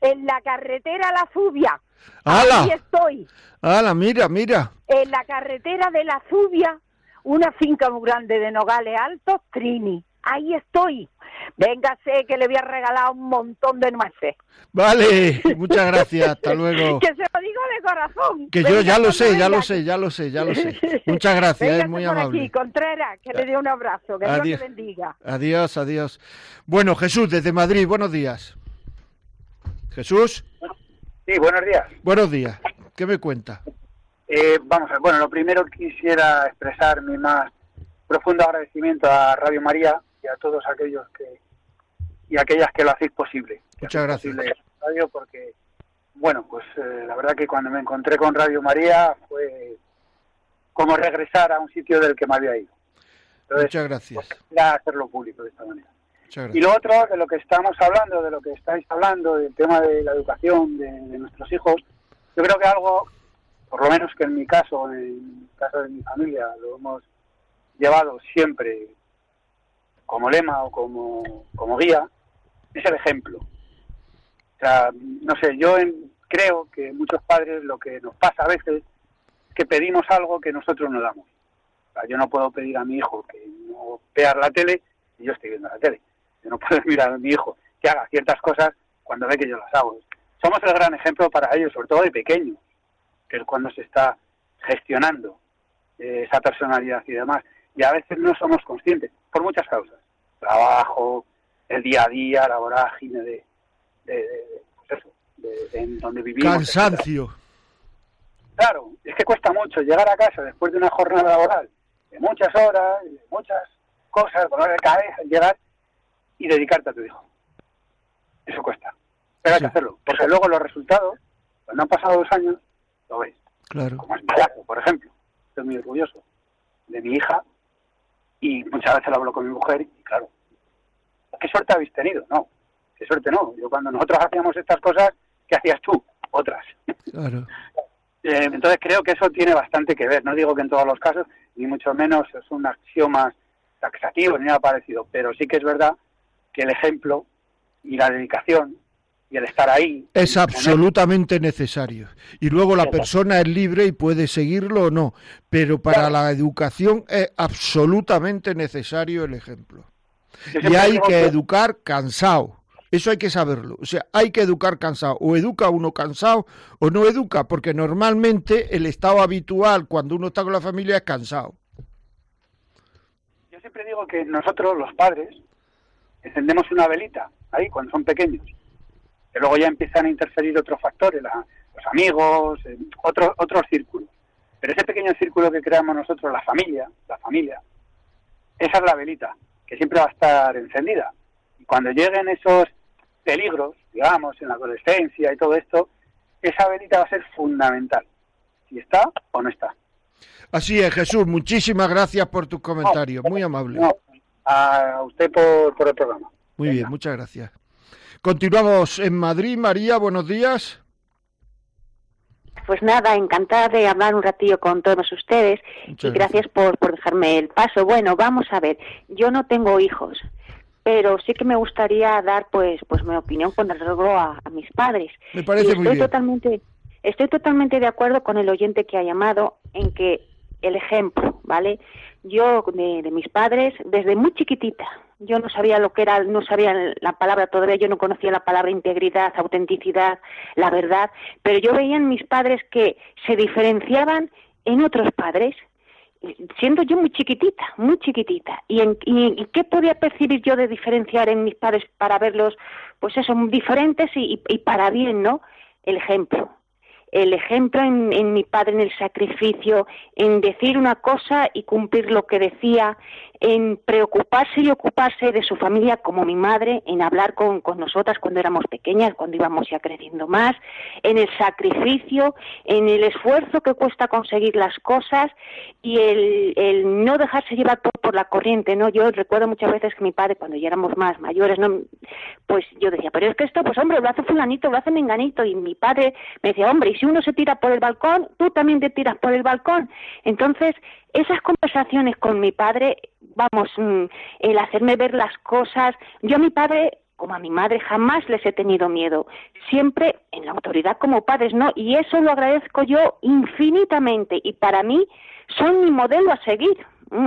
En la carretera La Zubia. ¡Hala! Aquí estoy. ¡Hala, mira, mira! En la carretera de La Zubia, una finca muy grande de Nogales Altos, Trini. Ahí estoy. Véngase que le voy a regalar un montón de nueces. Vale, muchas gracias, hasta luego. (laughs) que se lo digo de corazón. Que yo ya lo sé, ya lo sé, ya lo sé, ya lo sé. Muchas gracias, es muy por amable. Aquí, Contreras, que le dé un abrazo, que Dios te bendiga. Adiós, adiós. Bueno, Jesús, desde Madrid, buenos días. Jesús. Sí, buenos días. Buenos días. ¿Qué me cuenta? Eh, vamos a ver, bueno, lo primero quisiera expresar mi más profundo agradecimiento a Radio María y a todos aquellos que y aquellas que lo hacéis posible. Muchas gracias. radio porque, bueno, pues eh, la verdad que cuando me encontré con Radio María fue como regresar a un sitio del que me había ido. Muchas gracias. Pues, hacerlo público de esta manera. Y lo otro, de lo que estamos hablando, de lo que estáis hablando, del tema de la educación de nuestros hijos, yo creo que algo por lo menos que en mi caso, en el caso de mi familia, lo hemos llevado siempre como lema o como, como guía, es el ejemplo. O sea, no sé, yo creo que muchos padres lo que nos pasa a veces es que pedimos algo que nosotros no damos. Yo no puedo pedir a mi hijo que no vea la tele y yo estoy viendo la tele. Yo no puedo (laughs) mirar a mi hijo que haga ciertas cosas cuando ve que yo las hago. Somos el gran ejemplo para ellos, sobre todo de pequeños que es cuando se está gestionando eh, esa personalidad y demás. Y a veces no somos conscientes, por muchas causas. Trabajo, el día a día, la vorágine de, de, pues eso, de, en donde vivimos. Cansancio. Claro, es que cuesta mucho llegar a casa después de una jornada laboral de muchas horas, de muchas cosas, dolor de cabeza, llegar y dedicarte a tu hijo. Eso cuesta. Pero hay que hacerlo, porque luego los resultados, cuando han pasado dos años, lo veis. Claro. Como es mi caso, por ejemplo. Estoy muy orgulloso de mi hija y muchas veces lo hablo con mi mujer y claro, ¿qué suerte habéis tenido? No. qué suerte no. Yo cuando nosotros hacíamos estas cosas, ¿qué hacías tú? Otras. Claro. (laughs) Eh, entonces creo que eso tiene bastante que ver. No digo que en todos los casos, ni mucho menos es un axioma taxativo ni nada parecido, pero sí que es verdad que el ejemplo y la dedicación y el estar ahí. Es absolutamente necesario. Y luego la persona es libre y puede seguirlo o no, pero para la educación es absolutamente necesario el ejemplo. Y hay que educar cansado. Eso hay que saberlo. O sea, hay que educar cansado. O educa uno cansado o no educa, porque normalmente el estado habitual cuando uno está con la familia es cansado. Yo siempre digo que nosotros, los padres, encendemos una velita ahí cuando son pequeños que luego ya empiezan a interferir otros factores, los amigos, eh, otros otros círculos. Pero ese pequeño círculo que creamos nosotros, la familia, la familia, esa es la velita, que siempre va a estar encendida. Y cuando lleguen esos peligros, digamos, en la adolescencia y todo esto, esa velita va a ser fundamental, si está o no está. Así es, Jesús, muchísimas gracias por tus comentarios, muy amable. a usted por, por el programa. Muy bien, muchas gracias. Continuamos en Madrid. María, buenos días. Pues nada, encantada de hablar un ratillo con todos ustedes y gracias, por, por dejarme el paso. Bueno, vamos a ver, yo no tengo hijos, pero sí que me gustaría dar pues pues mi opinión con respecto a, a mis padres. Me parece estoy muy bien. Totalmente, estoy totalmente de acuerdo con el oyente que ha llamado en que el ejemplo, ¿vale? Yo de mis padres, desde muy chiquitita, yo no sabía lo que era, no sabía la palabra todavía, yo no conocía la palabra integridad, autenticidad, la verdad, pero yo veía en mis padres que se diferenciaban en otros padres, siendo yo muy chiquitita, muy chiquitita. ¿Y, en, qué podía percibir yo de diferenciar en mis padres para verlos, pues eso, diferentes y, y para bien, ¿no? El ejemplo el ejemplo en, en, mi padre en el sacrificio, en decir una cosa y cumplir lo que decía, en preocuparse y ocuparse de su familia como mi madre, en hablar con, con, nosotras cuando éramos pequeñas, cuando íbamos ya creciendo más, en el sacrificio, en el esfuerzo que cuesta conseguir las cosas y el, el no dejarse llevar por, por, la corriente, ¿no? Yo recuerdo muchas veces que mi padre, cuando ya éramos más mayores, ¿no? Pues yo decía, pero es que esto, pues hombre, lo hace fulanito, lo hace menganito, y mi padre me decía, hombre, y si uno se tira por el balcón, tú también te tiras por el balcón. Entonces, esas conversaciones con mi padre, vamos, mm, el hacerme ver las cosas, yo a mi padre como a mi madre jamás les he tenido miedo, siempre en la autoridad como padres, ¿no? Y eso lo agradezco yo infinitamente y para mí son mi modelo a seguir.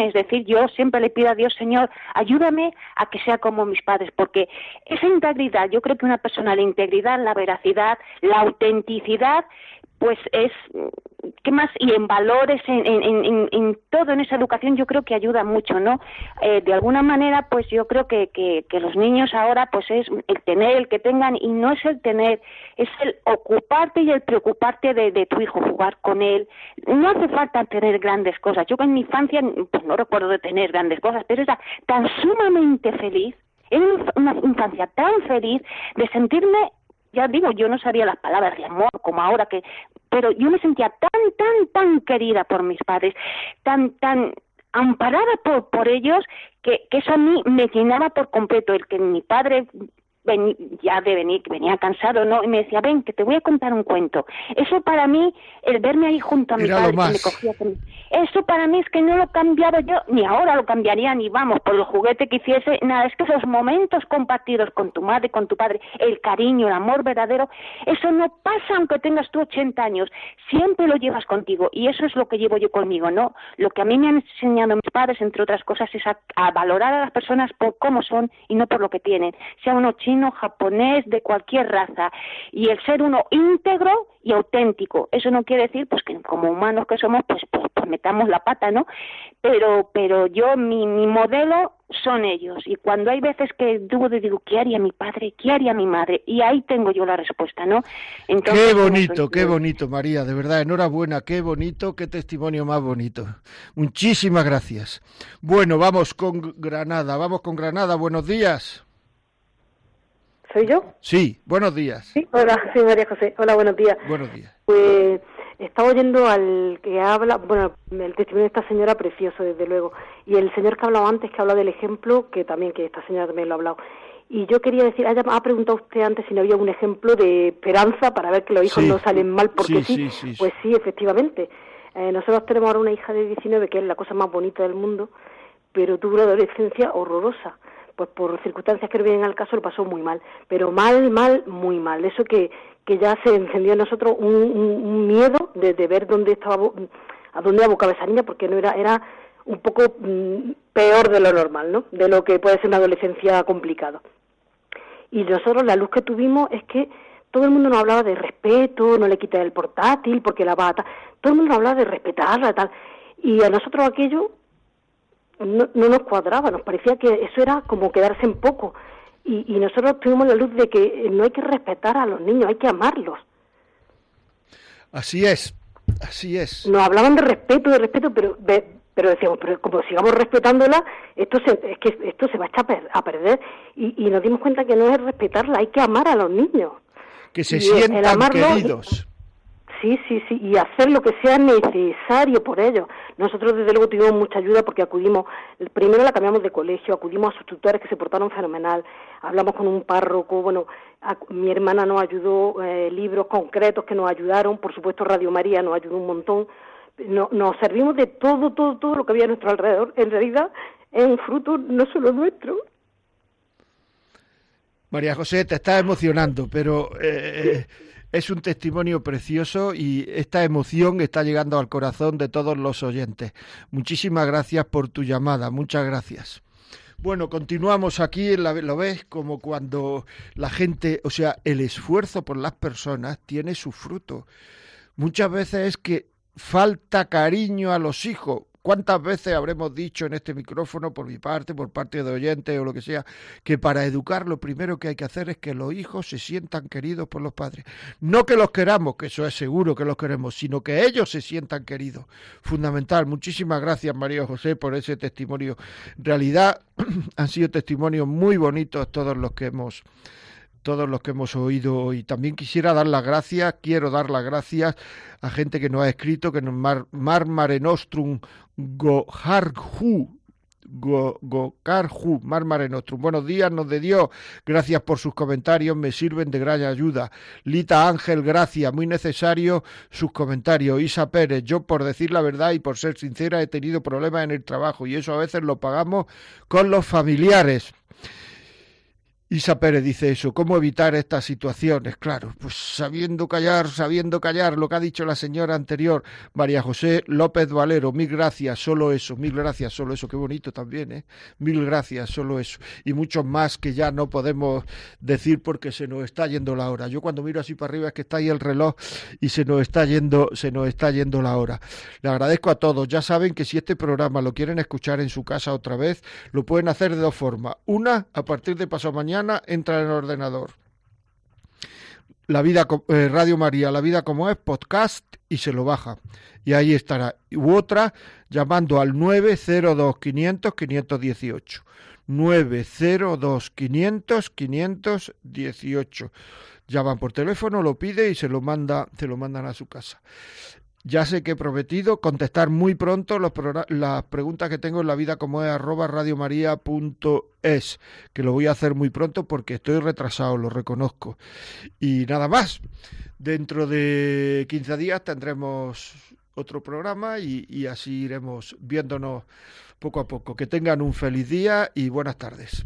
Es decir, yo siempre le pido a Dios, Señor, ayúdame a que sea como mis padres, porque esa integridad, yo creo que una persona, la integridad, la veracidad, la autenticidad, pues es, ¿qué más? Y en valores, en, en, en, todo, en esa educación, yo creo que ayuda mucho, ¿no? Eh, de alguna manera, pues yo creo que, que, que, los niños ahora, pues es el tener, el que tengan, y no es el tener, es el ocuparte y el preocuparte de, de tu hijo, jugar con él. No hace falta tener grandes cosas. Yo en mi infancia, pues no recuerdo de tener grandes cosas, pero era tan sumamente feliz, era una infancia tan feliz de sentirme ya digo, yo no sabía las palabras de amor como ahora que, pero yo me sentía tan, tan, tan querida por mis padres, tan, tan amparada por, por ellos, que, que eso a mí me llenaba por completo. El que mi padre ya de venir, venía cansado, ¿no? Y me decía, ven, que te voy a contar un cuento. Eso para mí, el verme ahí junto a mi padre, que me cogía, eso para mí es que no lo cambiaba yo, ni ahora lo cambiaría, ni vamos, por el juguete que hiciese, nada, es que esos momentos compartidos con tu madre, con tu padre, el cariño, el amor verdadero, eso no pasa aunque tengas tú 80 años, siempre lo llevas contigo, y eso es lo que llevo yo conmigo, ¿no? Lo que a mí me han enseñado mis padres, entre otras cosas, es a, a valorar a las personas por cómo son y no por lo que tienen, sea uno chino, japonés, de cualquier raza. Y el ser uno íntegro y auténtico. Eso no quiere decir pues que como humanos que somos, pues, pues, pues metamos la pata, ¿no? Pero, pero yo, mi, mi modelo son ellos. Y cuando hay veces que dudo digo, ¿qué haría mi padre? ¿Qué haría mi madre? Y ahí tengo yo la respuesta, ¿no? Entonces, qué bonito, qué bonito, María, de verdad, enhorabuena, qué bonito, qué testimonio más bonito. Muchísimas gracias. Bueno, vamos con Granada, vamos con Granada, buenos días. ¿Soy yo? Sí, buenos días. Sí, hola, (laughs) sí, María José. Hola, buenos días. Buenos días. Pues estaba oyendo al que habla, bueno, el testimonio de esta señora precioso, desde luego, y el señor que ha hablado antes, que habla del ejemplo, que también, que esta señora también lo ha hablado. Y yo quería decir, ha preguntado usted antes si no había un ejemplo de esperanza para ver que los hijos no salen mal porque sí, pues sí, efectivamente. Eh, nosotros tenemos ahora una hija de 19 que es la cosa más bonita del mundo, pero tuvo una adolescencia horrorosa. Pues por circunstancias que no vienen al caso lo pasó muy mal, pero mal, mal, muy mal. Eso que, que ya se encendió en nosotros un, miedo de, ver dónde estaba, a dónde abocaba esa niña, porque no era, era un poco mm, peor de lo normal, ¿no? De lo que puede ser una adolescencia complicada. Y nosotros la luz que tuvimos es que todo el mundo nos hablaba de respeto, no le quita el portátil porque la bata, todo el mundo nos hablaba de respetarla, tal. Y a nosotros aquello no, no nos cuadraba, nos parecía que eso era como quedarse en poco. Y, y nosotros tuvimos la luz de que no hay que respetar a los niños, hay que amarlos. Así es, así es. Nos hablaban de respeto, de respeto, pero pero decíamos, pero como sigamos respetándola, esto se, es que esto se va a echar a perder. Y, y nos dimos cuenta que no es respetarla, hay que amar a los niños. Que se sientan queridos. Sí, sí, sí, y hacer lo que sea necesario por ellos. Nosotros, desde luego, tuvimos mucha ayuda porque acudimos, primero la cambiamos de colegio, acudimos a sus tutores que se portaron fenomenal, hablamos con un párroco, bueno, mi hermana nos ayudó, eh, libros concretos que nos ayudaron, por supuesto Radio María nos ayudó un montón, no, nos servimos de todo, todo, todo lo que había a nuestro alrededor. En realidad es un fruto no solo nuestro. María José, te está emocionando, pero eh, es un testimonio precioso y esta emoción está llegando al corazón de todos los oyentes. Muchísimas gracias por tu llamada, muchas gracias. Bueno, continuamos aquí, lo ves como cuando la gente, o sea, el esfuerzo por las personas tiene su fruto. Muchas veces es que falta cariño a los hijos. ¿Cuántas veces habremos dicho en este micrófono, por mi parte, por parte de oyentes o lo que sea, que para educar lo primero que hay que hacer es que los hijos se sientan queridos por los padres? No que los queramos, que eso es seguro que los queremos, sino que ellos se sientan queridos. Fundamental. Muchísimas gracias, María José, por ese testimonio. En realidad (clears throat) han sido testimonios muy bonitos todos los que hemos todos los que hemos oído y también quisiera dar las gracias, quiero dar las gracias a gente que nos ha escrito, que nos Mar, Mar Mare Nostrum Goharju, Go, Mar Mare Nostrum. Buenos días, nos de Dios. Gracias por sus comentarios, me sirven de gran ayuda. Lita Ángel, gracias, muy necesario sus comentarios. Isa Pérez, yo por decir la verdad y por ser sincera he tenido problemas en el trabajo y eso a veces lo pagamos con los familiares. Isa Pérez dice eso, ¿cómo evitar estas situaciones? Claro, pues sabiendo callar, sabiendo callar, lo que ha dicho la señora anterior, María José López Valero, mil gracias, solo eso, mil gracias, solo eso, qué bonito también, ¿eh? Mil gracias, solo eso. Y muchos más que ya no podemos decir porque se nos está yendo la hora. Yo cuando miro así para arriba es que está ahí el reloj y se nos está yendo, se nos está yendo la hora. Le agradezco a todos, ya saben que si este programa lo quieren escuchar en su casa otra vez, lo pueden hacer de dos formas. Una, a partir de pasado mañana, entra en el ordenador. La vida eh, Radio María, la vida como es, podcast y se lo baja. Y ahí estará. U otra llamando al 902 500 518. 902 500 518. Llaman por teléfono, lo pide y se lo manda, se lo mandan a su casa. Ya sé que he prometido contestar muy pronto las preguntas que tengo en la vida como es arroba que lo voy a hacer muy pronto porque estoy retrasado, lo reconozco. Y nada más, dentro de 15 días tendremos otro programa y, y así iremos viéndonos poco a poco. Que tengan un feliz día y buenas tardes.